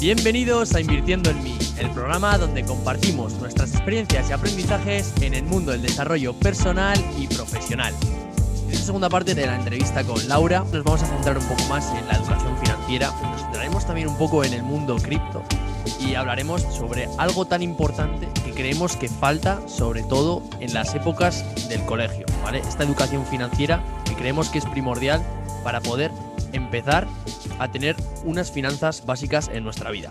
Bienvenidos a Invirtiendo en mí, el programa donde compartimos nuestras experiencias y aprendizajes en el mundo del desarrollo personal y profesional. En esta segunda parte de la entrevista con Laura nos vamos a centrar un poco más en la educación financiera, nos centraremos también un poco en el mundo cripto y hablaremos sobre algo tan importante que creemos que falta sobre todo en las épocas del colegio, ¿vale? Esta educación financiera que creemos que es primordial para poder empezar a tener unas finanzas básicas en nuestra vida.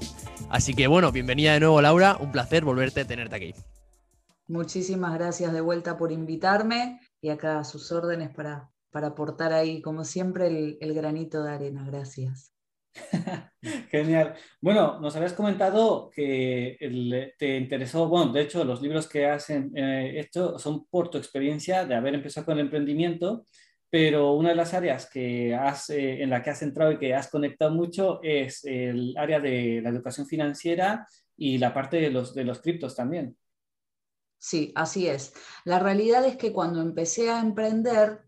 Así que bueno, bienvenida de nuevo Laura, un placer volverte a tenerte aquí. Muchísimas gracias de vuelta por invitarme y acá a sus órdenes para, para aportar ahí, como siempre, el, el granito de arena. Gracias. Genial. Bueno, nos habías comentado que te interesó, bueno, de hecho, los libros que has eh, hecho son por tu experiencia de haber empezado con el emprendimiento pero una de las áreas que has, eh, en la que has entrado y que has conectado mucho es el área de la educación financiera y la parte de los, de los criptos también. Sí, así es. La realidad es que cuando empecé a emprender,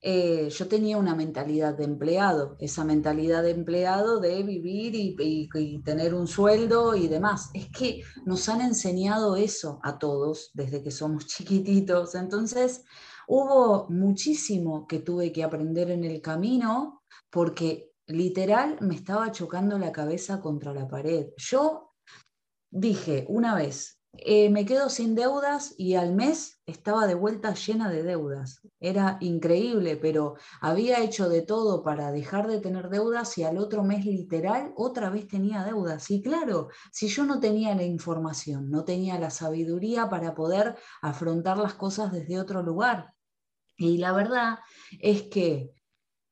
eh, yo tenía una mentalidad de empleado, esa mentalidad de empleado de vivir y, y, tener un sueldo y demás. Es que nos han enseñado eso a todos desde que somos chiquititos. Entonces, Hubo muchísimo que tuve que aprender en el camino porque literal me estaba chocando la cabeza contra la pared. Yo dije una vez, eh, me quedo sin deudas y al mes estaba de vuelta llena de deudas. Era increíble, pero había hecho de todo para dejar de tener deudas y al otro mes literal otra vez tenía deudas. Y claro, si yo no tenía la información, no tenía la sabiduría para poder afrontar las cosas desde otro lugar. Y la verdad es que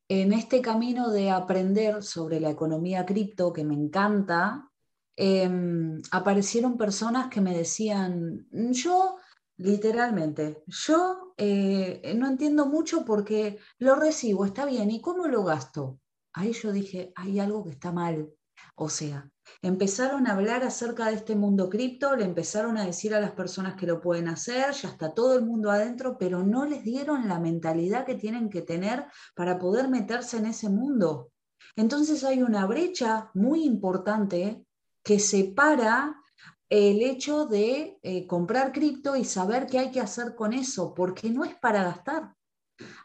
en este camino de aprender sobre la economía cripto, que me encanta, Em, aparecieron personas que me decían, yo, literalmente, yo eh, no entiendo mucho porque lo recibo, está bien, ¿y cómo lo gasto? Ahí yo dije, hay algo que está mal. O sea, empezaron a hablar acerca de este mundo cripto, le empezaron a decir a las personas que lo pueden hacer, ya está todo el mundo adentro, pero no les dieron la mentalidad que tienen que tener para poder meterse en ese mundo. Entonces hay una brecha muy importante que separa el hecho de eh, comprar cripto y saber qué hay que hacer con eso, porque no es para gastar.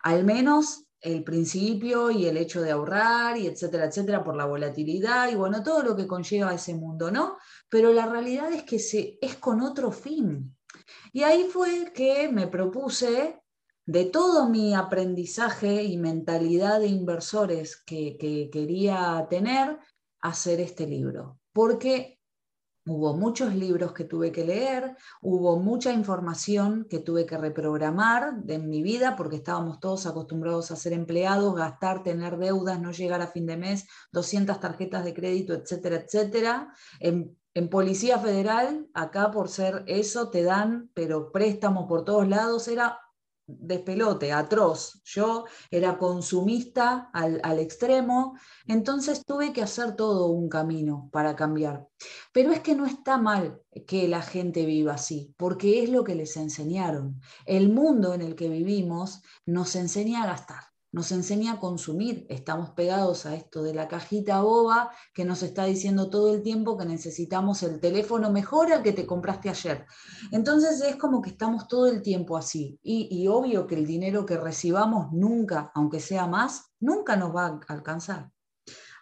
Al menos el principio y el hecho de ahorrar y etcétera, etcétera, por la volatilidad y bueno, todo lo que conlleva ese mundo, ¿no? Pero la realidad es que se, es con otro fin. Y ahí fue que me propuse, de todo mi aprendizaje y mentalidad de inversores que, que quería tener, hacer este libro porque hubo muchos libros que tuve que leer, hubo mucha información que tuve que reprogramar en mi vida, porque estábamos todos acostumbrados a ser empleados, gastar, tener deudas, no llegar a fin de mes, 200 tarjetas de crédito, etcétera, etcétera. En, en Policía Federal, acá por ser eso, te dan, pero préstamos por todos lados, era despelote, atroz. Yo era consumista al, al, extremo, entonces tuve que hacer todo un camino para cambiar. Pero es que no está mal que la gente viva así, porque es lo que les enseñaron. El mundo en el que vivimos nos enseña a gastar nos enseña a consumir. Estamos pegados a esto de la cajita boba que nos está diciendo todo el tiempo que necesitamos el teléfono mejor al que te compraste ayer. Entonces es como que estamos todo el tiempo así. Y, y obvio que el dinero que recibamos nunca, aunque sea más, nunca nos va a alcanzar.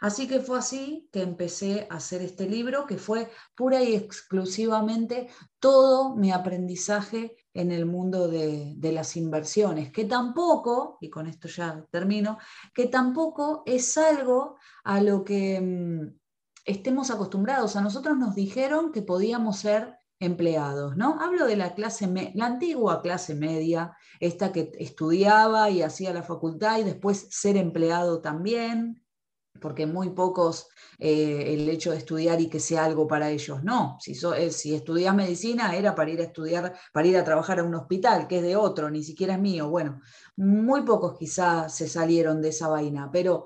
Así que fue así que empecé a hacer este libro, que fue pura y exclusivamente todo mi aprendizaje en el mundo de, las inversiones, que tampoco, y con esto ya termino, que tampoco es algo a lo que mm, estemos acostumbrados. A nosotros nos dijeron que podíamos ser empleados, ¿no? Hablo de la clase, la antigua clase media, esta que estudiaba y hacía la facultad y después ser empleado también, porque muy pocos eh, el hecho de estudiar y que sea algo para ellos. No, si, eh, si estudias medicina era para ir a estudiar, para ir a trabajar a un hospital, que es de otro, ni siquiera es mío. Bueno, muy pocos quizás se salieron de esa vaina, pero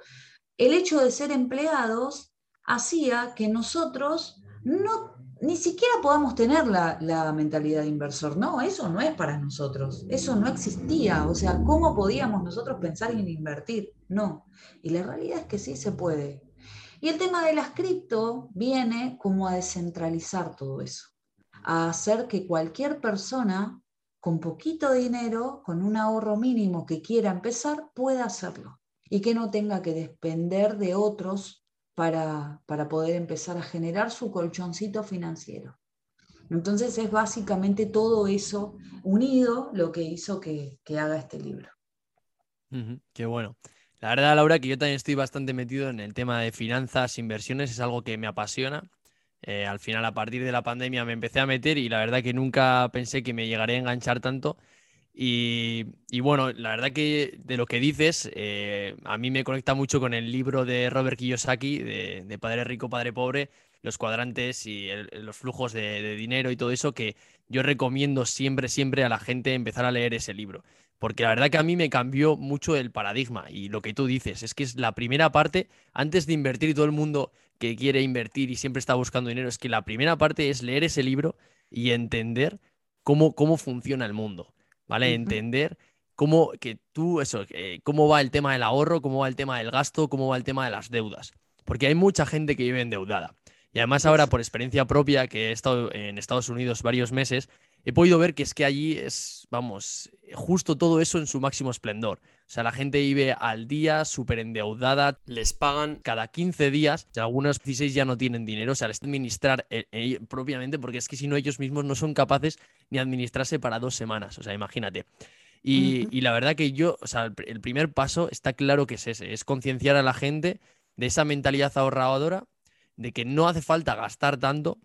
el hecho de ser empleados hacía que nosotros no ni siquiera podamos tener la, mentalidad de inversor. No, eso no es para nosotros. Eso no existía. O sea, ¿cómo podíamos nosotros pensar en invertir? No. Y la realidad es que sí se puede. Y el tema de las cripto viene como a descentralizar todo eso, a hacer que cualquier persona con poquito dinero, con un ahorro mínimo que quiera empezar, pueda hacerlo y que no tenga que depender de otros para, para poder empezar a generar su colchoncito financiero. Entonces es básicamente todo eso unido lo que hizo que, haga este libro. qué bueno. La verdad, Laura, que yo también estoy bastante metido en el tema de finanzas, inversiones, es algo que me apasiona. Eh, al final, a partir de la pandemia, me empecé a meter y la verdad que nunca pensé que me llegaría a enganchar tanto. Y, bueno, la verdad que de lo que dices, eh, a mí me conecta mucho con el libro de Robert Kiyosaki, de, Padre Rico, Padre Pobre, los cuadrantes y los flujos de, de, dinero y todo eso, que yo recomiendo siempre, siempre a la gente empezar a leer ese libro. Porque la verdad que a mí me cambió mucho el paradigma y lo que tú dices, es que es la primera parte, antes de invertir todo el mundo que quiere invertir y siempre está buscando dinero, es que la primera parte es leer ese libro y entender cómo, cómo funciona el mundo. ¿Vale? Entender cómo que tú, eso, cómo va el tema del ahorro, cómo va el tema del gasto, cómo va el tema de las deudas. Porque hay mucha gente que vive endeudada. Y además ahora, por experiencia propia, que he estado en Estados Unidos varios meses, he podido ver que es que allí es, vamos, justo todo eso en su máximo esplendor. O sea, la gente vive al día, súper endeudada, les pagan cada 15 días, y algunos 16 ya no tienen dinero, o sea, les administrar eh, eh, propiamente, porque es que si no ellos mismos no son capaces ni administrarse para dos semanas, o sea, imagínate. Y, y la verdad que yo, o sea, el primer paso está claro que es ese, es concienciar a la gente de esa mentalidad ahorradora, de que no hace falta gastar tanto,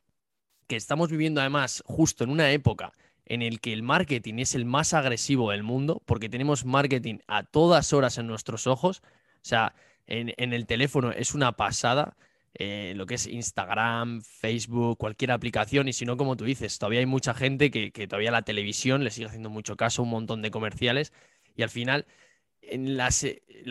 estamos viviendo además justo en una época en el que el marketing es el más agresivo del mundo, porque tenemos marketing a todas horas en nuestros ojos, o sea, en, el teléfono es una pasada, eh, lo que es Instagram, Facebook, cualquier aplicación, y si no, como tú dices, todavía hay mucha gente que, que todavía la televisión le sigue haciendo mucho caso, un montón de comerciales, y al final en la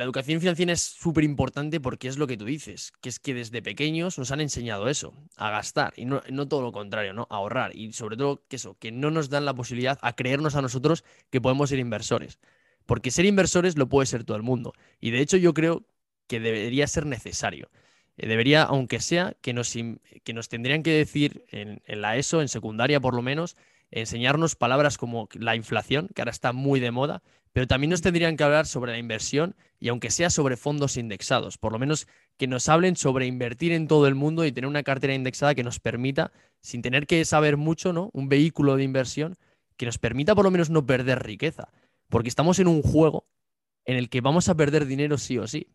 educación financiera es súper importante porque es lo que tú dices, que es que desde pequeños nos han enseñado eso, a gastar, y no, todo lo contrario, ¿no? A ahorrar. Y sobre todo que eso, que no nos dan la posibilidad a creernos a nosotros que podemos ser inversores. Porque ser inversores lo puede ser todo el mundo. Y de hecho yo creo que debería ser necesario. Eh, debería, aunque sea, que nos, que nos tendrían que decir en, en la ESO, en secundaria por lo menos, enseñarnos palabras como la inflación, que ahora está muy de moda, pero también nos tendrían que hablar sobre la inversión y aunque sea sobre fondos indexados, por lo menos que nos hablen sobre invertir en todo el mundo y tener una cartera indexada que nos permita, sin tener que saber mucho, ¿no? Un vehículo de inversión que nos permita por lo menos no perder riqueza, porque estamos en un juego en el que vamos a perder dinero sí o sí.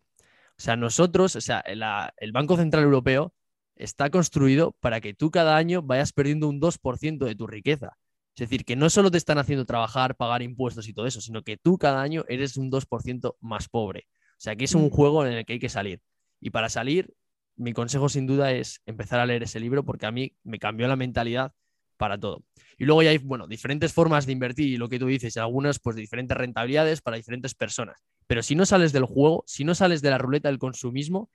O sea, nosotros, o sea, el Banco Central Europeo está construido para que tú cada año vayas perdiendo un 2% de tu riqueza. Es decir, que no solo te están haciendo trabajar, pagar impuestos y todo eso, sino que tú cada año eres un 2% más pobre. O sea, que es un juego en el que hay que salir. Y para salir, mi consejo sin duda es empezar a leer ese libro porque a mí me cambió la mentalidad para todo. Y luego ya hay, bueno, diferentes formas de invertir y lo que tú dices, algunas pues de diferentes rentabilidades para diferentes personas. Pero si no sales del juego, si no sales de la ruleta del consumismo,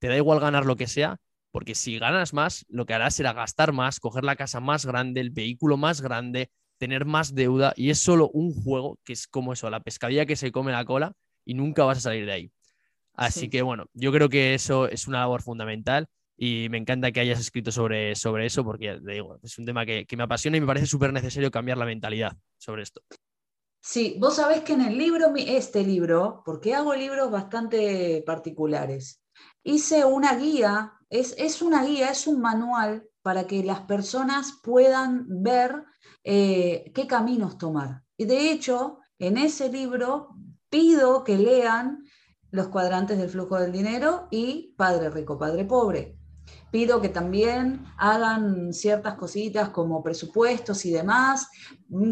te da igual ganar lo que sea, porque si ganas más, lo que harás será gastar más, coger la casa más grande, el vehículo más grande, tener más deuda y es solo un juego que es como eso, la pescadilla que se come la cola y nunca vas a salir de ahí. Así que bueno, yo creo que eso es una labor fundamental y me encanta que hayas escrito sobre, sobre eso porque digo, es un tema que, que me apasiona y me parece súper necesario cambiar la mentalidad sobre esto. Sí, vos sabés que en el libro, este libro, porque hago libros bastante particulares, hice una guía es, una guía, es un manual para que las personas puedan ver eh, qué caminos tomar. Y de hecho, en ese libro pido que lean los cuadrantes del flujo del dinero y Padre Rico, Padre Pobre pido que también hagan ciertas cositas como presupuestos y demás,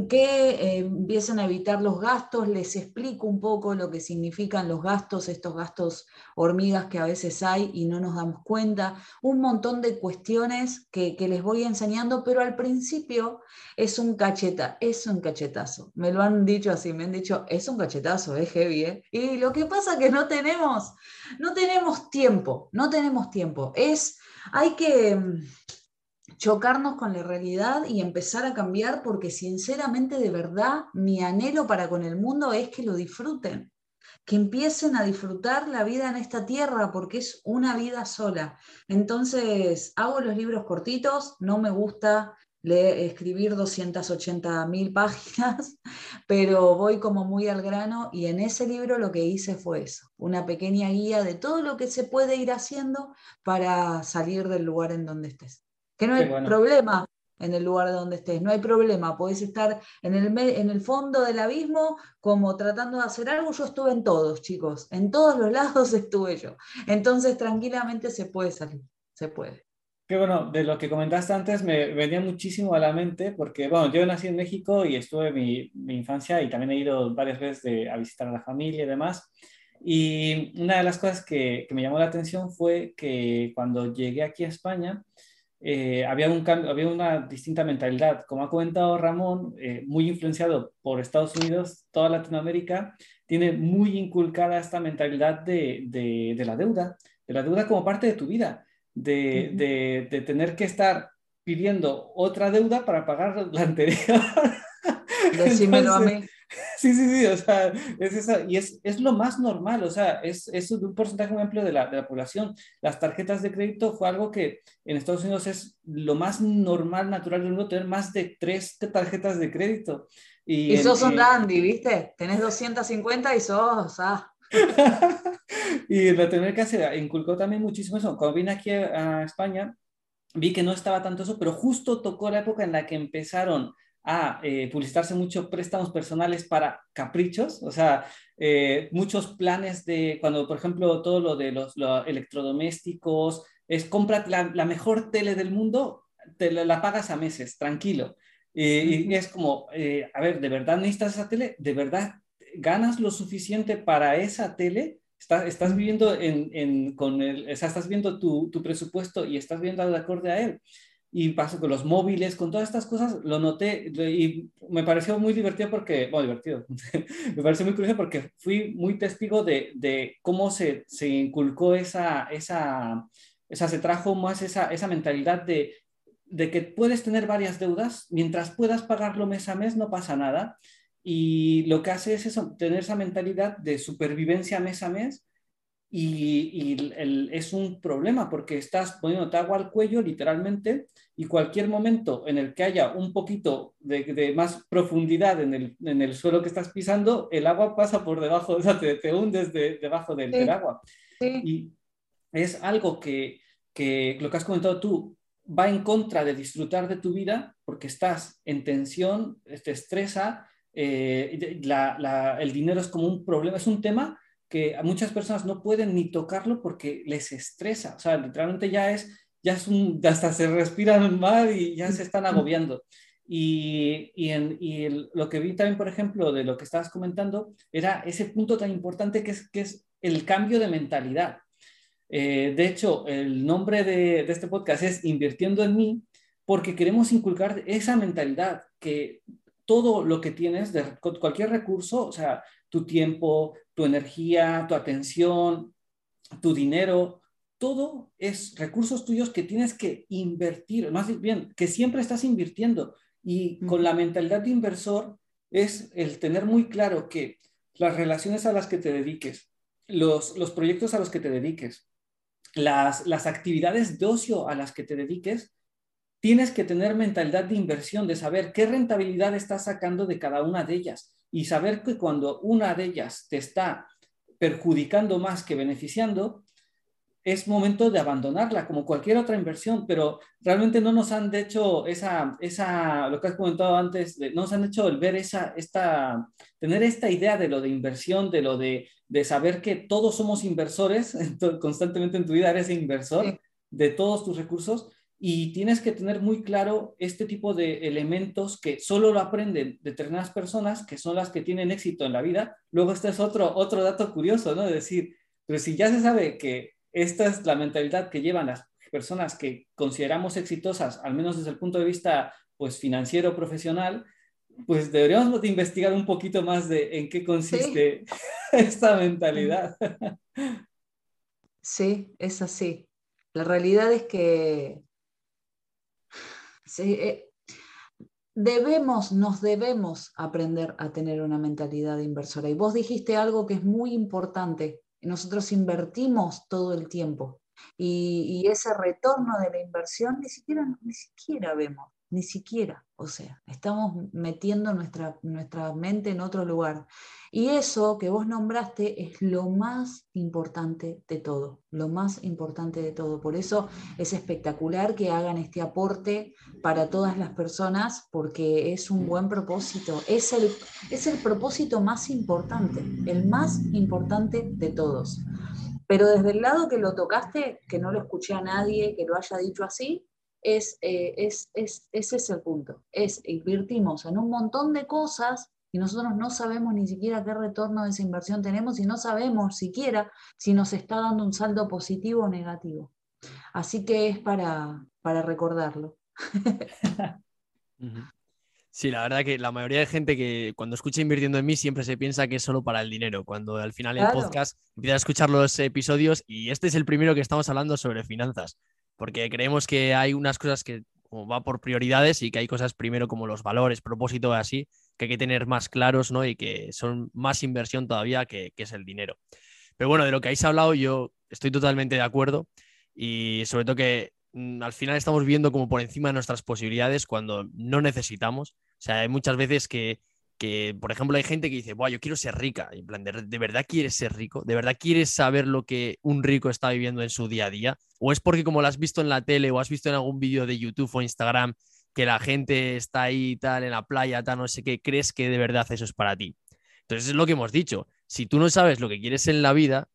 que eh, empiecen a evitar los gastos, les explico un poco lo que significan los gastos, estos gastos hormigas que a veces hay y no nos damos cuenta, un montón de cuestiones que, les voy enseñando, pero al principio es un cacheta, es un cachetazo, me lo han dicho así, me han dicho, es un cachetazo, es heavy, ¿eh? y lo que pasa es que no tenemos, no tenemos tiempo, no tenemos tiempo, es hay que mm, chocarnos con la realidad y empezar a cambiar porque sinceramente de verdad mi anhelo para con el mundo es que lo disfruten. que empiecen a disfrutar la vida en esta tierra, porque es una vida sola. Entonces, hago los libros cortitos, no me gusta leer, escribir 280 mil páginas, pero voy como muy al grano y en ese libro lo que hice fue eso, una pequeña guía de todo lo que se puede ir haciendo para salir del lugar en donde estés. Que no hay problema en el lugar donde estés, no hay problema, puedes estar en el, en el fondo del abismo como tratando de hacer algo, yo estuve en todos, chicos, en todos los lados estuve yo. Entonces tranquilamente se puede salir, se puede. Qué bueno, de lo que comentaste antes me venía muchísimo a la mente porque, bueno, yo nací en México y estuve mi, mi infancia y también he ido varias veces a visitar a la familia y demás. Y una de las cosas que, que, me llamó la atención fue que cuando llegué aquí a España eh, había, un cambio, había una distinta mentalidad. Como ha comentado Ramón, eh, muy influenciado por Estados Unidos, toda Latinoamérica tiene muy inculcada esta mentalidad de, de, de la deuda, de la deuda como parte de tu vida de, de, tener que estar pidiendo otra deuda para pagar la anterior. Decímelo a mí. Sí, sí, sí, o sea, es esa, y es, es, lo más normal, o sea, es, es un porcentaje muy amplio de la, de la, población. Las tarjetas de crédito fue algo que en Estados Unidos es lo más normal, natural del mundo, tener más de tres tarjetas de crédito. Y, y sos un dandy, ¿viste? Tenés 250 y sos, ah. y la tener que hacer inculcó también muchísimo eso. Cuando vine aquí a España, vi que no estaba tanto eso, pero justo tocó la época en la que empezaron a eh, publicitarse mucho préstamos personales para caprichos, o sea, eh, muchos planes de cuando, por ejemplo, todo lo de los, electrodomésticos, es compra la, mejor tele del mundo, te la, pagas a meses, tranquilo. y es como, eh, a ver, ¿de verdad necesitas esa tele? ¿De verdad ganas lo suficiente para esa tele, estás viviendo en, con el, estás viendo tu, presupuesto y estás viendo de acorde a él. Y paso con los móviles, con todas estas cosas, lo noté y me pareció muy divertido porque, bueno, divertido, me pareció muy curioso porque fui muy testigo de, cómo se, inculcó esa, esa, esa, se trajo más esa, mentalidad de que puedes tener varias deudas, mientras puedas pagarlo mes a mes no pasa nada, y lo que hace es eso, tener esa mentalidad de supervivencia mes a mes y, es un problema porque estás poniéndote agua al cuello literalmente y cualquier momento en el que haya un poquito de, más profundidad en el, en el, suelo que estás pisando, el agua pasa por debajo, o sea, te, te hundes debajo del, agua. Y es algo que, que lo que has comentado tú va en contra de disfrutar de tu vida porque estás en tensión, te estresa eh, el dinero es como un problema, es un tema que a muchas personas no pueden ni tocarlo porque les estresa, o sea, literalmente ya es, ya es un, hasta se respiran mal y ya se están agobiando. Y, y, en, y lo que vi también, por ejemplo, de lo que estabas comentando, era ese punto tan importante que es, que es el cambio de mentalidad. Eh, de hecho, el nombre de, de, este podcast es Invirtiendo en mí, porque queremos inculcar esa mentalidad que todo lo que tienes, de cualquier recurso, o sea, tu tiempo, tu energía, tu atención, tu dinero, todo es recursos tuyos que tienes que invertir, más bien, que siempre estás invirtiendo. Y con la mentalidad de inversor es el tener muy claro que las relaciones a las que te dediques, los, los proyectos a los que te dediques, las, las actividades de ocio a las que te dediques, tienes que tener mentalidad de inversión, de saber qué rentabilidad estás sacando de cada una de ellas y saber que cuando una de ellas te está perjudicando más que beneficiando, es momento de abandonarla, como cualquier otra inversión, pero realmente no nos han hecho esa, esa lo que has comentado antes, no nos han hecho el ver esa, esta, tener esta idea de lo de inversión, de lo de, de saber que todos somos inversores, constantemente en tu vida eres inversor de todos tus recursos, y tienes que tener muy claro este tipo de elementos que solo lo aprenden determinadas personas, que son las que tienen éxito en la vida. Luego este es otro, otro dato curioso, ¿no? De decir, pero si ya se sabe que esta es la mentalidad que llevan las personas que consideramos exitosas, al menos desde el punto de vista pues financiero profesional, pues deberíamos de investigar un poquito más de en qué consiste esta mentalidad. Sí, es así. La realidad es que Eh, debemos, nos debemos aprender a tener una mentalidad inversora. Y vos dijiste algo que es muy importante. Nosotros invertimos todo el tiempo y, ese retorno de la inversión ni siquiera, ni siquiera vemos, ni siquiera. O sea, estamos metiendo nuestra, nuestra mente en otro lugar. Y eso que vos nombraste es lo más importante de todo, lo más importante de todo. Por eso es espectacular que hagan este aporte para todas las personas, porque es un buen propósito. Es el, es el propósito más importante, el más importante de todos. Pero desde el lado que lo tocaste, que no lo escuché a nadie que lo haya dicho así, es, eh, es, es, ese es el punto. Es invertimos en un montón de cosas y nosotros no sabemos ni siquiera qué retorno de esa inversión tenemos y no sabemos siquiera si nos está dando un saldo positivo o negativo. Así que es para, para recordarlo. Sí, la verdad que la mayoría de gente que cuando escucha invirtiendo en mí siempre se piensa que es solo para el dinero, cuando al final el podcast empieza a escuchar los episodios y este es el primero que estamos hablando sobre finanzas, porque creemos que hay unas cosas que va por prioridades y que hay cosas primero como los valores, propósito así, que hay que tener más claros, ¿no? Y que son más inversión todavía que, es el dinero. Pero bueno, de lo que habéis hablado yo estoy totalmente de acuerdo y sobre todo que mm, al final estamos viendo como por encima de nuestras posibilidades cuando no necesitamos. O sea, hay muchas veces que, por ejemplo, hay gente que dice, Buah, yo quiero ser rica. en plan, ¿de, verdad quieres ser rico? ¿De verdad quieres saber lo que un rico está viviendo en su día a día? ¿O es porque como lo has visto en la tele o has visto en algún vídeo de YouTube o Instagram que la gente está ahí tal en la playa, tal, no sé qué, crees que de verdad eso es para ti. Entonces es lo que hemos dicho. Si tú no sabes lo que quieres en la vida,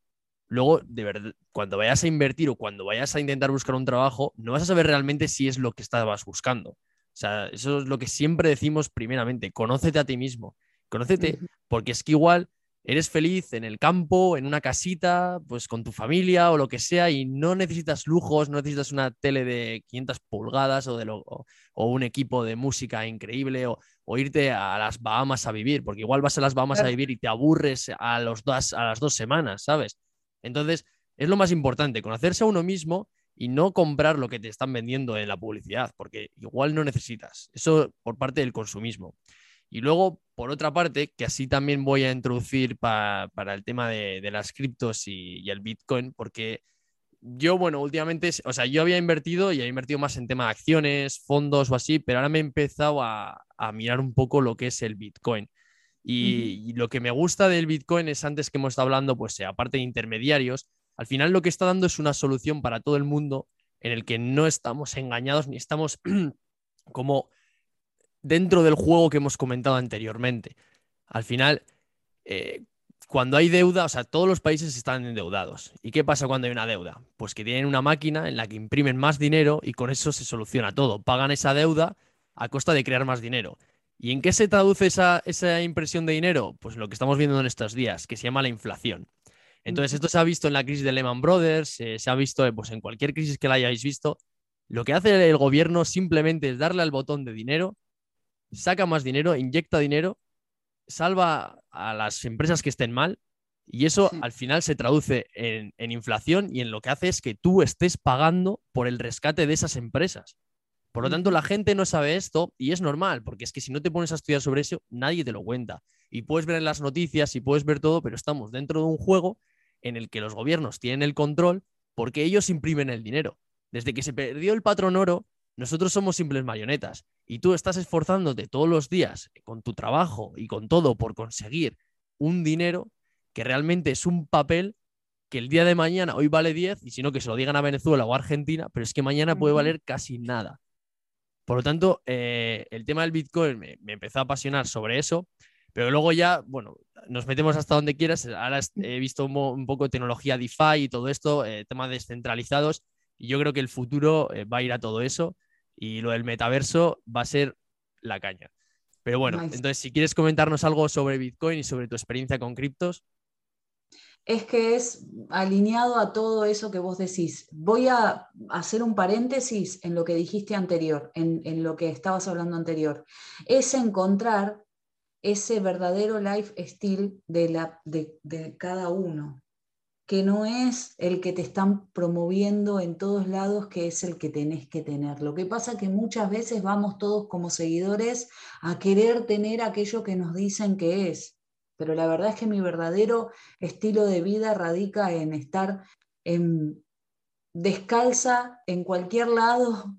luego de verdad, cuando vayas a invertir o cuando vayas a intentar buscar un trabajo, no vas a saber realmente si es lo que estabas buscando. O sea, eso es lo que siempre decimos primeramente, conócete a ti mismo, conócete, porque es que igual eres feliz en el campo, en una casita, pues con tu familia o lo que sea, y no necesitas lujos, no necesitas una tele de 500 pulgadas o, de o, un equipo de música increíble o, irte a las Bahamas a vivir, porque igual vas a las Bahamas a vivir y te aburres a, los dos, a las dos semanas, ¿sabes? Entonces, es lo más importante, conocerse a uno mismo y no comprar lo que te están vendiendo en la publicidad, porque igual no necesitas. Eso por parte del consumismo. Y luego, por otra parte, que así también voy a introducir para el tema de, las criptos y, el Bitcoin, porque yo, bueno, últimamente, o sea, yo había invertido y he invertido más en tema de acciones, fondos o así, pero ahora me he empezado a, mirar un poco lo que es el Bitcoin. Y, y, lo que me gusta del Bitcoin es antes que hemos estado hablando, pues aparte de intermediarios, al final lo que está dando es una solución para todo el mundo en el que no estamos engañados ni estamos como dentro del juego que hemos comentado anteriormente. Al final, eh, cuando hay deuda, o sea, todos los países están endeudados. ¿Y qué pasa cuando hay una deuda? Pues que tienen una máquina en la que imprimen más dinero y con eso se soluciona todo. Pagan esa deuda a costa de crear más dinero. ¿Y en qué se traduce esa, impresión de dinero? Pues lo que estamos viendo en estos días, que se llama la inflación. Entonces, esto se ha visto en la crisis de Lehman Brothers, eh, se ha visto pues, en cualquier crisis que la hayáis visto. Lo que hace el gobierno simplemente es darle al botón de dinero saca más dinero, inyecta dinero, salva a las empresas que estén mal y eso al final se traduce en, inflación y en lo que hace es que tú estés pagando por el rescate de esas empresas. Por lo tanto, la gente no sabe esto y es normal, porque es que si no te pones a estudiar sobre eso, nadie te lo cuenta. Y puedes ver en las noticias y puedes ver todo, pero estamos dentro de un juego en el que los gobiernos tienen el control porque ellos imprimen el dinero. Desde que se perdió el patrón oro, nosotros somos simples marionetas y tú estás esforzándote todos los días con tu trabajo y con todo por conseguir un dinero que realmente es un papel que el día de mañana hoy vale 10 y si no que se lo digan a Venezuela o Argentina, pero es que mañana puede valer casi nada. Por lo tanto, eh, el tema del Bitcoin me, empezó a apasionar sobre eso, pero luego ya, bueno, nos metemos hasta donde quieras. Ahora he visto un, poco tecnología DeFi y todo esto, eh, temas descentralizados, y yo creo que el futuro eh, va a ir a todo eso y lo del metaverso va a ser la caña. Pero bueno, entonces si quieres comentarnos algo sobre Bitcoin y sobre tu experiencia con criptos. Es que es alineado a todo eso que vos decís. Voy a hacer un paréntesis en lo que dijiste anterior, en, lo que estabas hablando anterior. Es encontrar ese verdadero lifestyle de, de, de cada uno. que no es el que te están promoviendo en todos lados, que es el que tenés que tener. Lo que pasa que muchas veces vamos todos como seguidores a querer tener aquello que nos dicen que es. Pero la verdad es que mi verdadero estilo de vida radica en estar en, descalza en cualquier lado,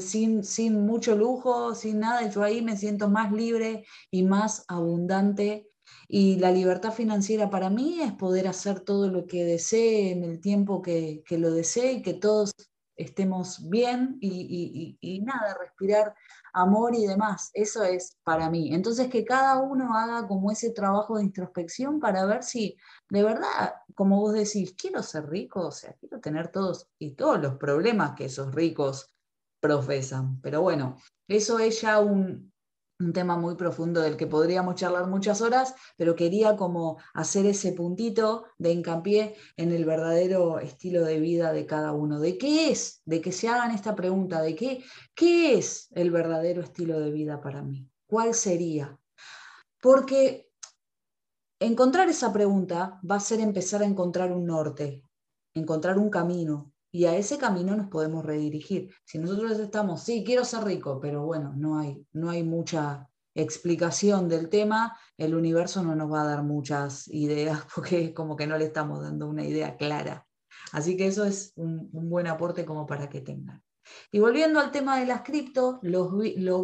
sin, sin mucho lujo, sin nada. Yo ahí me siento más libre y más abundante y la libertad financiera para mí es poder hacer todo lo que desee en el tiempo que, lo desee y que todos estemos bien y, nada, respirar amor y demás. Eso es para mí. Entonces, que cada uno haga como ese trabajo de introspección para ver si de verdad, como vos decís, quiero ser rico, o sea, quiero tener todos y todos los problemas que esos ricos profesan. Pero bueno, eso es ya un, un tema muy profundo del que podríamos charlar muchas horas, pero quería como hacer ese puntito de hincapié en el verdadero estilo de vida de cada uno. ¿De qué es? De que se hagan esta pregunta, ¿de qué, qué es el verdadero estilo de vida para mí? ¿Cuál sería? Porque encontrar esa pregunta va a ser empezar a encontrar un norte, encontrar un camino, y a ese camino nos podemos redirigir. Si nosotros estamos, sí, quiero ser rico, pero bueno, no hay, no hay mucha explicación del tema, el universo no nos va a dar muchas ideas porque es como que no le estamos dando una idea clara. Así que eso es un, buen aporte como para que tengan. Y volviendo al tema de las cripto, lo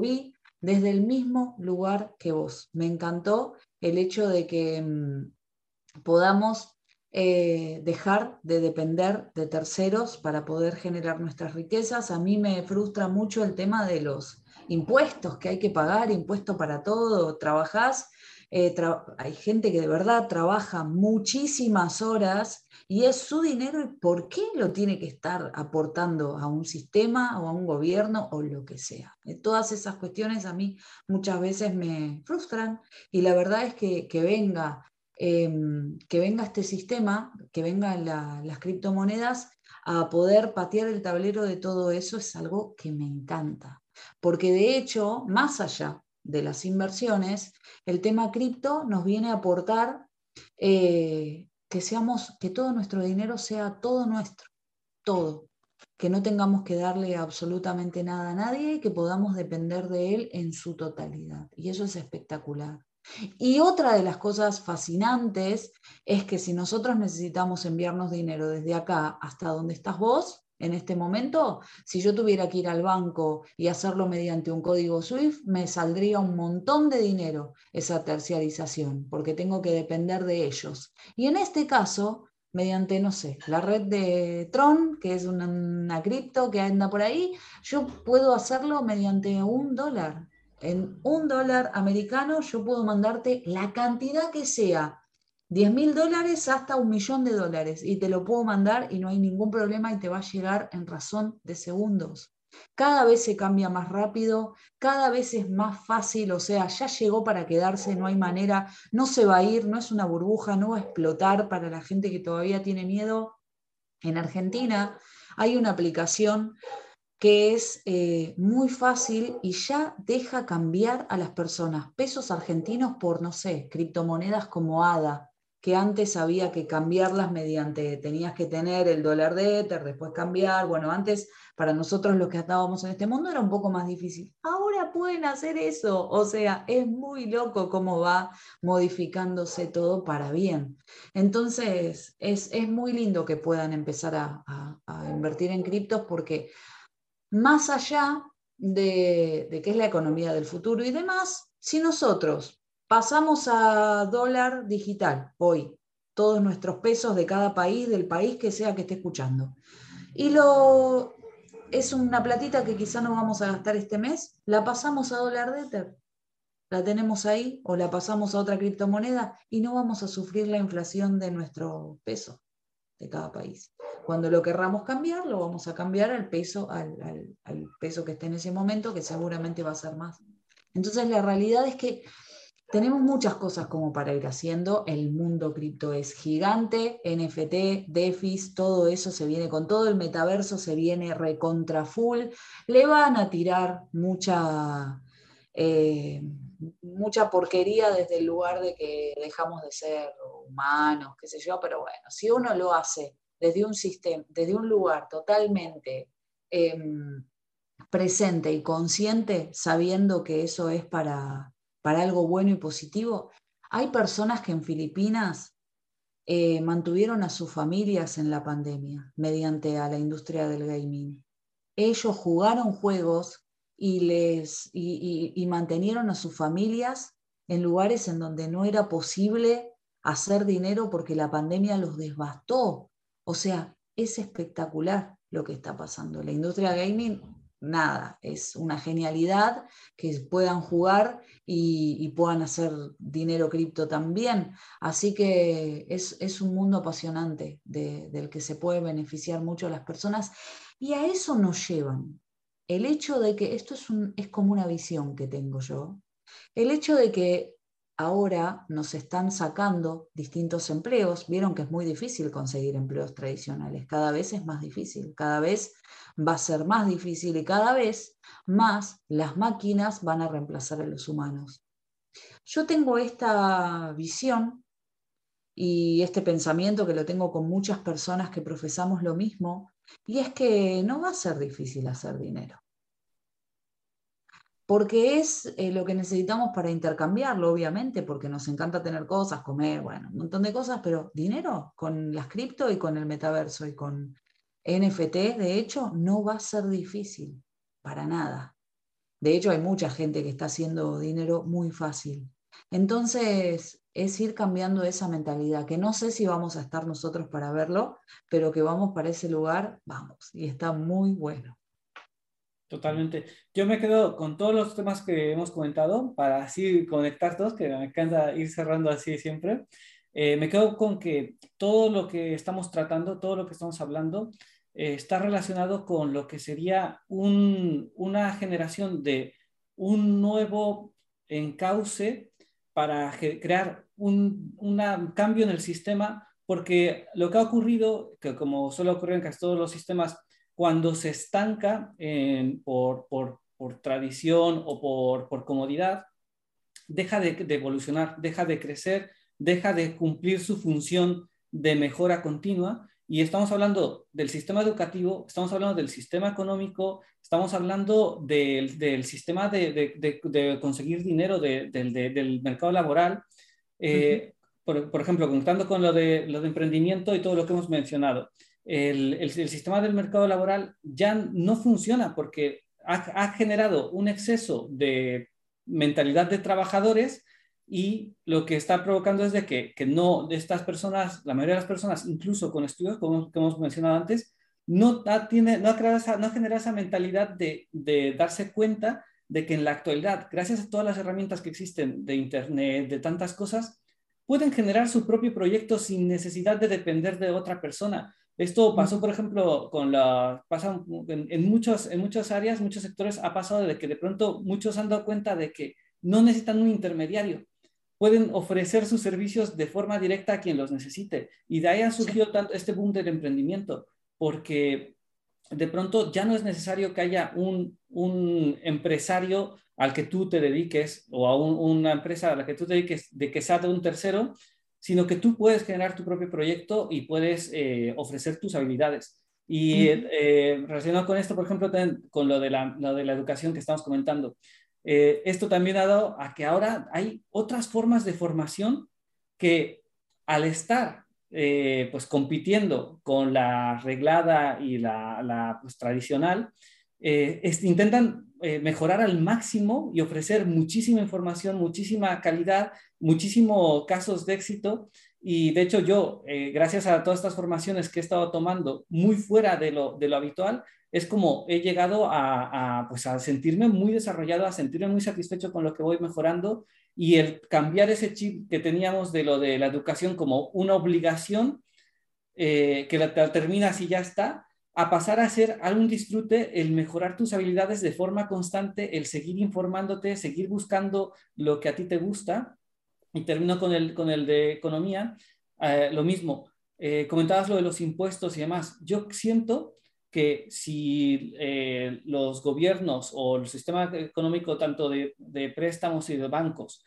vi desde el mismo lugar que vos. Me encantó el hecho de que mm, podamos eh, dejar de depender de terceros para poder generar nuestras riquezas. A mí me frustra mucho el tema de los impuestos que hay que pagar, impuesto para todo, trabajás. Eh, hay gente que de verdad trabaja muchísimas horas y es su dinero y por qué lo tiene que estar aportando a un sistema o a un gobierno o lo que sea. Eh, todas esas cuestiones a mí muchas veces me frustran y la verdad es que, que venga Em, que venga este sistema, que vengan las criptomonedas a poder patear el tablero de todo eso es algo que me encanta. Porque de hecho, más allá de las inversiones, el tema cripto nos viene a aportar eh, que seamos, que todo nuestro dinero sea todo nuestro, todo, que no tengamos que darle absolutamente nada a nadie y que podamos depender de él en su totalidad. Y eso es espectacular. Y otra de las cosas fascinantes es que si nosotros necesitamos enviarnos dinero desde acá hasta donde estás vos, en este momento, si yo tuviera que ir al banco y hacerlo mediante un código SWIFT, me saldría un montón de dinero esa terciarización, porque tengo que depender de ellos. Y en este caso, mediante, no sé, la red de Tron, que es una, una cripto que anda por ahí, yo puedo hacerlo mediante un dólar en un dólar americano yo puedo mandarte la cantidad que sea, 10 mil dólares hasta un millón de dólares, y te lo puedo mandar y no hay ningún problema y te va a llegar en razón de segundos. Cada vez se cambia más rápido, cada vez es más fácil, o sea, ya llegó para quedarse, no hay manera, no se va a ir, no es una burbuja, no va a explotar para la gente que todavía tiene miedo. En Argentina hay una aplicación que es eh, muy fácil y ya deja cambiar a las personas pesos argentinos por, no sé, criptomonedas como ADA, que antes había que cambiarlas mediante, tenías que tener el dólar de Ether, después cambiar, bueno, antes para nosotros los que estábamos en este mundo era un poco más difícil. Ahora pueden hacer eso, o sea, es muy loco cómo va modificándose todo para bien. Entonces, es, muy lindo que puedan empezar a invertir en criptos porque más allá de, qué es la economía del futuro y demás, si nosotros pasamos a dólar digital hoy, todos nuestros pesos de cada país, del país que sea que esté escuchando, y lo es una platita que quizá no vamos a gastar este mes, la pasamos a dólar de Ether, la tenemos ahí o la pasamos a otra criptomoneda y no vamos a sufrir la inflación de nuestro peso de cada país. Cuando lo querramos cambiar, lo vamos a cambiar al peso, al, peso que esté en ese momento, que seguramente va a ser más. Entonces la realidad es que tenemos muchas cosas como para ir haciendo. El mundo cripto es gigante, NFT, DeFi, todo eso se viene con todo, el metaverso se viene recontra full. Le van a tirar mucha, eh, mucha porquería desde el lugar de que dejamos de ser humanos, qué sé yo, pero bueno, si uno lo hace desde un sistema, desde un lugar totalmente em, presente y consciente, sabiendo que eso es para, para algo bueno y positivo, hay personas que en Filipinas eh, mantuvieron a sus familias en la pandemia mediante a la industria del gaming. Ellos jugaron juegos y, les, y, y, mantenieron a sus familias en lugares en donde no era posible hacer dinero porque la pandemia los devastó. O sea, es espectacular lo que está pasando. La industria gaming nada, es una genialidad que puedan jugar y, puedan hacer dinero cripto también. Así que es, un mundo apasionante del que se puede beneficiar mucho a las personas y a eso nos llevan. El hecho de que esto es, es como una visión que tengo yo, el hecho de que ahora nos están sacando distintos empleos, vieron que es muy difícil conseguir empleos tradicionales, cada vez es más difícil, cada vez va a ser más difícil y cada vez más las máquinas van a reemplazar a los humanos. Yo tengo esta visión y este pensamiento que lo tengo con muchas personas que profesamos lo mismo, y es que no va a ser difícil hacer dinero porque es eh, lo que necesitamos para intercambiarlo, obviamente, porque nos encanta tener cosas, comer, bueno, un montón de cosas, pero dinero con las cripto y con el metaverso y con NFT, de hecho, no va a ser difícil, para nada. De hecho, hay mucha gente que está haciendo dinero muy fácil. Entonces, es ir cambiando esa mentalidad, que no sé si vamos a estar nosotros para verlo, pero que vamos para ese lugar, vamos, y está muy bueno. Totalmente. Yo me quedo con todos los temas que hemos comentado para así conectar todos, que me encanta ir cerrando así siempre. Eh, me quedo con que todo lo que estamos tratando, todo lo que estamos hablando, eh, está relacionado con lo que sería una generación de un nuevo encauce para crear un cambio en el sistema, porque lo que ha ocurrido, que como suele ocurrir en casi todos los sistemas, cuando se estanca por, tradición o por, comodidad, deja de, evolucionar, deja de crecer, deja de cumplir su función de mejora continua. Y estamos hablando del sistema educativo, estamos hablando del sistema económico, estamos hablando del, sistema de, conseguir dinero del mercado laboral. Eh, por, ejemplo, contando con lo de, lo de emprendimiento y todo lo que hemos mencionado el, sistema del mercado laboral ya no funciona porque ha, generado un exceso de mentalidad de trabajadores y lo que está provocando es de que, no, de estas personas, la mayoría de las personas, incluso con estudios como, hemos mencionado antes, no, tiene, no, ha, creado esa, no generado esa mentalidad de, de darse cuenta de que en la actualidad, gracias a todas las herramientas que existen de Internet, de tantas cosas, pueden generar su propio proyecto sin necesidad de depender de otra persona. Esto pasó, por ejemplo, con la, pasa en, muchos, en muchas áreas, muchos sectores, ha pasado de que de pronto muchos han dado cuenta de que no necesitan un intermediario. Pueden ofrecer sus servicios de forma directa a quien los necesite. Y de ahí ha surgido tanto este boom del emprendimiento, porque de pronto ya no es necesario que haya un, un empresario al que tú te dediques o a una empresa a la que tú te dediques de que sea de un tercero, sino que tú puedes generar tu propio proyecto y puedes eh, ofrecer tus habilidades. Y eh, relacionado con esto, por ejemplo, con lo de la, de la educación que estamos comentando, eh, esto también ha dado a que ahora hay otras formas de formación que al estar pues compitiendo con la reglada y la, la pues, tradicional, intentan mejorar al máximo y ofrecer muchísima información, muchísima calidad muchísimos casos de éxito y de hecho yo, eh, gracias a todas estas formaciones que he estado tomando muy fuera de lo, de lo habitual, es como he llegado a, pues a sentirme muy desarrollado, a sentirme muy satisfecho con lo que voy mejorando y el cambiar ese chip que teníamos de lo de la educación como una obligación, eh, que la, terminas y ya está, a pasar a ser algún disfrute, el mejorar tus habilidades de forma constante, el seguir informándote, seguir buscando lo que a ti te gusta y termino con el, con el de economía, eh, lo mismo, eh, comentabas lo de los impuestos y demás. Yo siento que si eh, los gobiernos o el sistema económico, tanto de, de, préstamos y de bancos,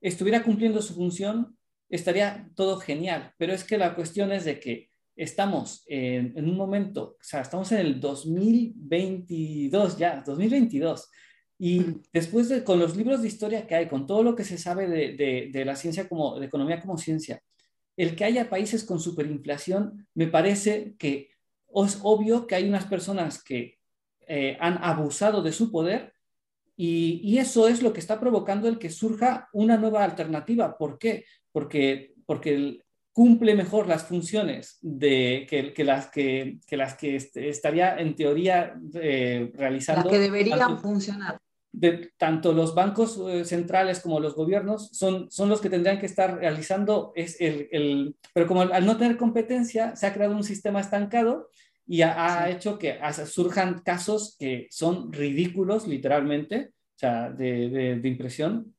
estuviera cumpliendo su función, estaría todo genial, pero es que la cuestión es de que estamos en, un momento, o sea, estamos en el 2022 ya, 2022, y después de, con los libros de historia que hay, con todo lo que se sabe de, de, la ciencia como, de economía como ciencia, el que haya países con superinflación, me parece que es obvio que hay unas personas que eh, han abusado de su poder y, y, eso es lo que está provocando el que surja una nueva alternativa. ¿Por qué? Porque, porque cumple mejor las funciones de, que, que las que, que, las que estaría en teoría eh, realizando. Las que deberían funcionar de tanto los bancos eh, centrales como los gobiernos son, son los que tendrían que estar realizando es el, el pero como al, no tener competencia se ha creado un sistema estancado y ha, hecho que surjan casos que son ridículos literalmente, o sea, de, de, impresión.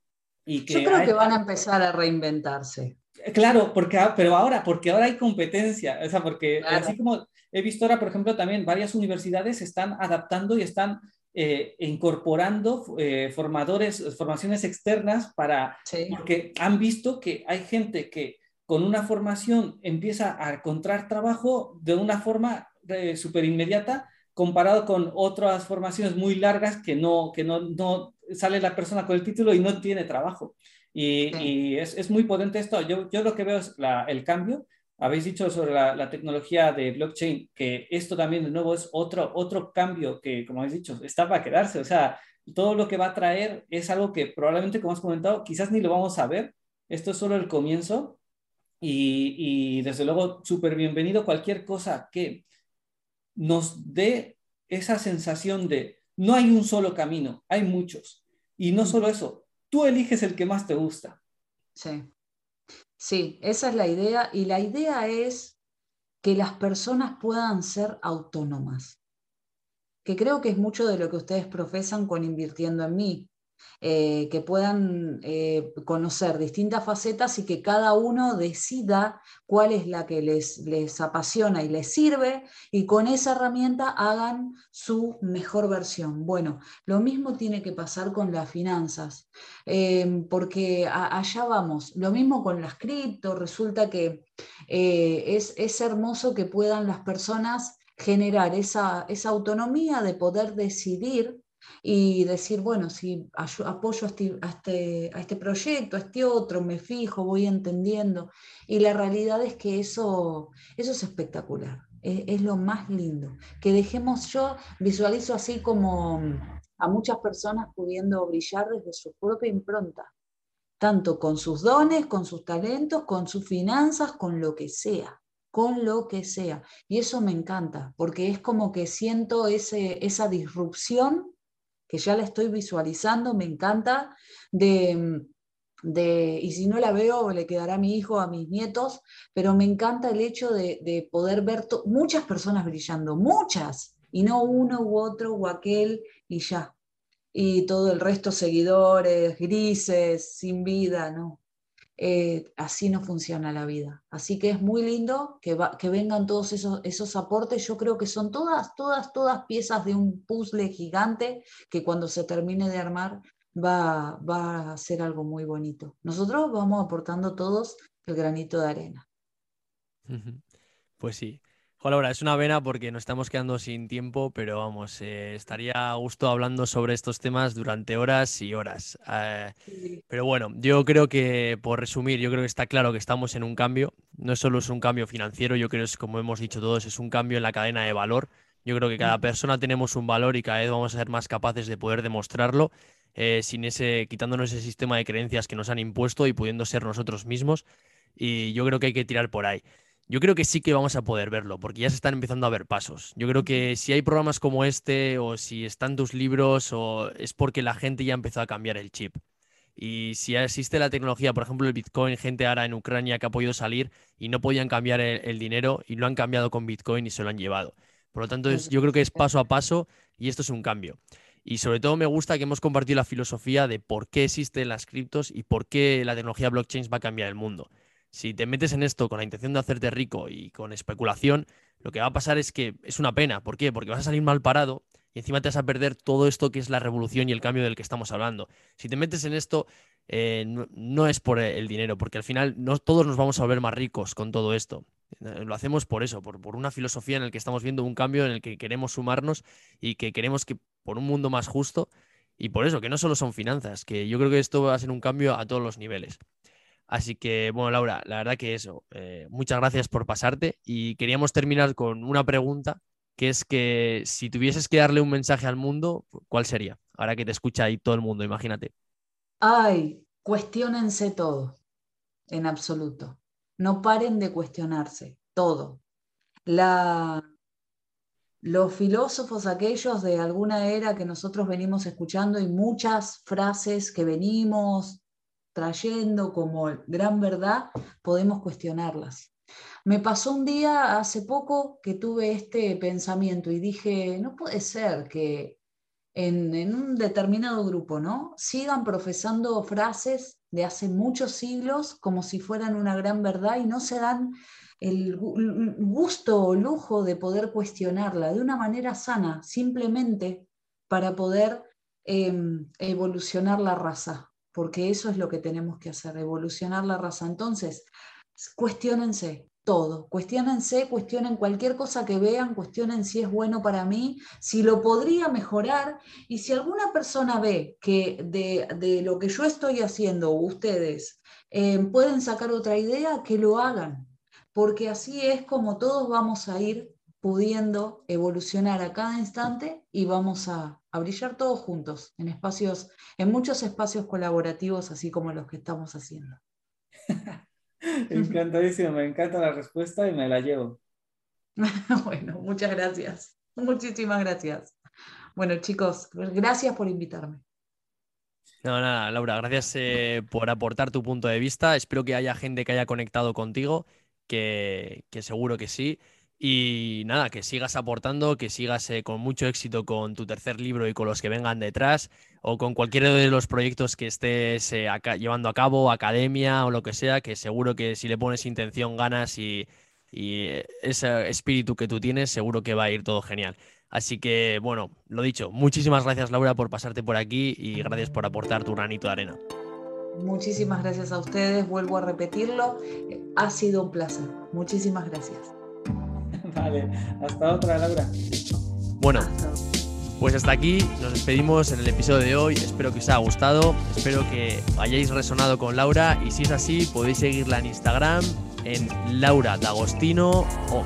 Y que Yo creo que van a empezar a reinventarse. Claro, porque, pero ahora, porque ahora hay competencia, o sea, porque así como he visto ahora, por ejemplo, también varias universidades están adaptando y están eh, incorporando eh, formadores, formaciones externas para, porque han visto que hay gente que con una formación empieza a encontrar trabajo de una forma eh, súper inmediata comparado con otras formaciones muy largas que no, que no, no sale la persona con el título y no tiene trabajo. Y, es, es, muy potente esto. Yo, yo lo que veo es la, el cambio habéis dicho sobre la, tecnología de blockchain, que esto también de nuevo es otro, otro cambio que, como habéis dicho, está para quedarse. O sea, todo lo que va a traer es algo que probablemente, como has comentado, quizás ni lo vamos a ver. Esto es solo el comienzo. Y, y desde luego, súper bienvenido cualquier cosa que nos dé esa sensación de no hay un solo camino, hay muchos. Y no solo eso, tú eliges el que más te gusta. Sí. Sí, esa es la idea y la idea es que las personas puedan ser autónomas, que creo que es mucho de lo que ustedes profesan con invirtiendo en mí. Eh, que puedan eh, conocer distintas facetas y que cada uno decida cuál es la que les, les apasiona y les sirve y con esa herramienta hagan su mejor versión. Bueno, lo mismo tiene que pasar con las finanzas, eh, porque allá vamos. Lo mismo con las cripto, resulta que es, es hermoso que puedan las personas generar esa, esa autonomía de poder decidir y decir, bueno, si apoyo este, a este, a este, proyecto, a este otro, me fijo, voy entendiendo. Y la realidad es que eso, eso es espectacular, es, es lo más lindo. Que dejemos, yo visualizo así como a muchas personas pudiendo brillar desde su propia impronta, tanto con sus dones, con sus talentos, con sus finanzas, con lo que sea con lo que sea. Y eso me encanta, porque es como que siento ese, esa disrupción que ya la estoy visualizando, me encanta, de, de, y si no la veo, le quedará a mi hijo, a mis nietos, pero me encanta el hecho de, poder ver muchas personas brillando, muchas, y no uno u otro o aquel y ya. Y todo el resto seguidores, grises, sin vida, ¿no? Eh, así no funciona la vida. Así que es muy lindo que, que vengan todos esos, esos, aportes. Yo creo que son todas, todas, todas piezas de un puzzle gigante que cuando se termine de armar va, va a ser algo muy bonito. Nosotros vamos aportando todos el granito de arena. Pues sí. Hola, es una pena porque nos estamos quedando sin tiempo, pero vamos, eh, estaría a gusto hablando sobre estos temas durante horas y horas. Eh, pero bueno, yo creo que, por resumir, yo creo que está claro que estamos en un cambio. No solo es un cambio financiero, yo creo que, como hemos dicho todos, es un cambio en la cadena de valor. Yo creo que cada mm. persona tenemos un valor y cada vez vamos a ser más capaces de poder demostrarlo, eh, sin ese, quitándonos ese sistema de creencias que nos han impuesto y pudiendo ser nosotros mismos. Y yo creo que hay que tirar por ahí. Yo creo que sí que vamos a poder verlo, porque ya se están empezando a ver pasos. Yo creo que si hay programas como este, o si están tus libros, o es porque la gente ya empezó a cambiar el chip. Y si existe la tecnología, por ejemplo, el Bitcoin, gente ahora en Ucrania que ha podido salir y no podían cambiar el, dinero y lo han cambiado con Bitcoin y se lo han llevado. Por lo tanto, yo creo que es paso a paso y esto es un cambio. Y sobre todo me gusta que hemos compartido la filosofía de por qué existen las criptos y por qué la tecnología blockchain va a cambiar el mundo. Si te metes en esto con la intención de hacerte rico y con especulación, lo que va a pasar es que es una pena. ¿Por qué? Porque vas a salir mal parado y encima te vas a perder todo esto que es la revolución y el cambio del que estamos hablando. Si te metes en esto, eh, no, es por el dinero, porque al final no todos nos vamos a volver más ricos con todo esto. Lo hacemos por eso, por, por una filosofía en la que estamos viendo un cambio en el que queremos sumarnos y que queremos que por un mundo más justo y por eso, que no solo son finanzas, que yo creo que esto va a ser un cambio a todos los niveles. Así que, bueno, Laura, la verdad que eso, eh, muchas gracias por pasarte y queríamos terminar con una pregunta, que es que si tuvieses que darle un mensaje al mundo, ¿cuál sería? Ahora que te escucha ahí todo el mundo, imagínate. Ay, cuestionense todo, en absoluto. No paren de cuestionarse, todo. La, los filósofos aquellos de alguna era que nosotros venimos escuchando y muchas frases que venimos trayendo como gran verdad, podemos cuestionarlas. Me pasó un día hace poco que tuve este pensamiento y dije, no puede ser que en, un determinado grupo, ¿no? Sigan profesando frases de hace muchos siglos como si fueran una gran verdad y no se dan el gusto o lujo de poder cuestionarla de una manera sana, simplemente para poder em, evolucionar la raza porque eso es lo que tenemos que hacer, evolucionar la raza. Entonces, cuestionense todo, cuestionense, cuestionen cualquier cosa que vean, cuestionen si es bueno para mí, si lo podría mejorar y si alguna persona ve que de, lo que yo estoy haciendo, ustedes eh, pueden sacar otra idea, que lo hagan, porque así es como todos vamos a ir pudiendo evolucionar a cada instante y vamos a, brillar todos juntos en espacios, en muchos espacios colaborativos, así como los que estamos haciendo. Encantadísimo, me encanta la respuesta y me la llevo. bueno, muchas gracias. Muchísimas gracias. Bueno, chicos, gracias por invitarme. No, nada, Laura, gracias eh, por aportar tu punto de vista. Espero que haya gente que haya conectado contigo, que, que seguro que sí. Y nada, que sigas aportando, que sigas eh, con mucho éxito con tu tercer libro y con los que vengan detrás, o con cualquiera de los proyectos que estés eh, llevando a cabo, academia o lo que sea, que seguro que si le pones intención, ganas y, y ese espíritu que tú tienes, seguro que va a ir todo genial. Así que, bueno, lo dicho, muchísimas gracias Laura por pasarte por aquí y gracias por aportar tu granito de arena. Muchísimas gracias a ustedes, vuelvo a repetirlo, ha sido un placer. Muchísimas gracias. Vale, hasta otra, Laura. Bueno, pues hasta aquí nos despedimos en el episodio de hoy. Espero que os haya gustado, espero que hayáis resonado con Laura y si es así podéis seguirla en Instagram en Laura D'Agostino o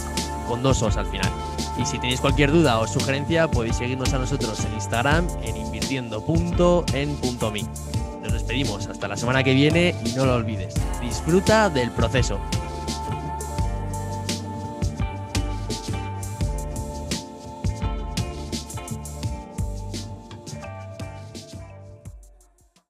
con dos os al final. Y si tenéis cualquier duda o sugerencia podéis seguirnos a nosotros en Instagram en invirtiendo.en.me. Nos despedimos hasta la semana que viene y no lo olvides, disfruta del proceso.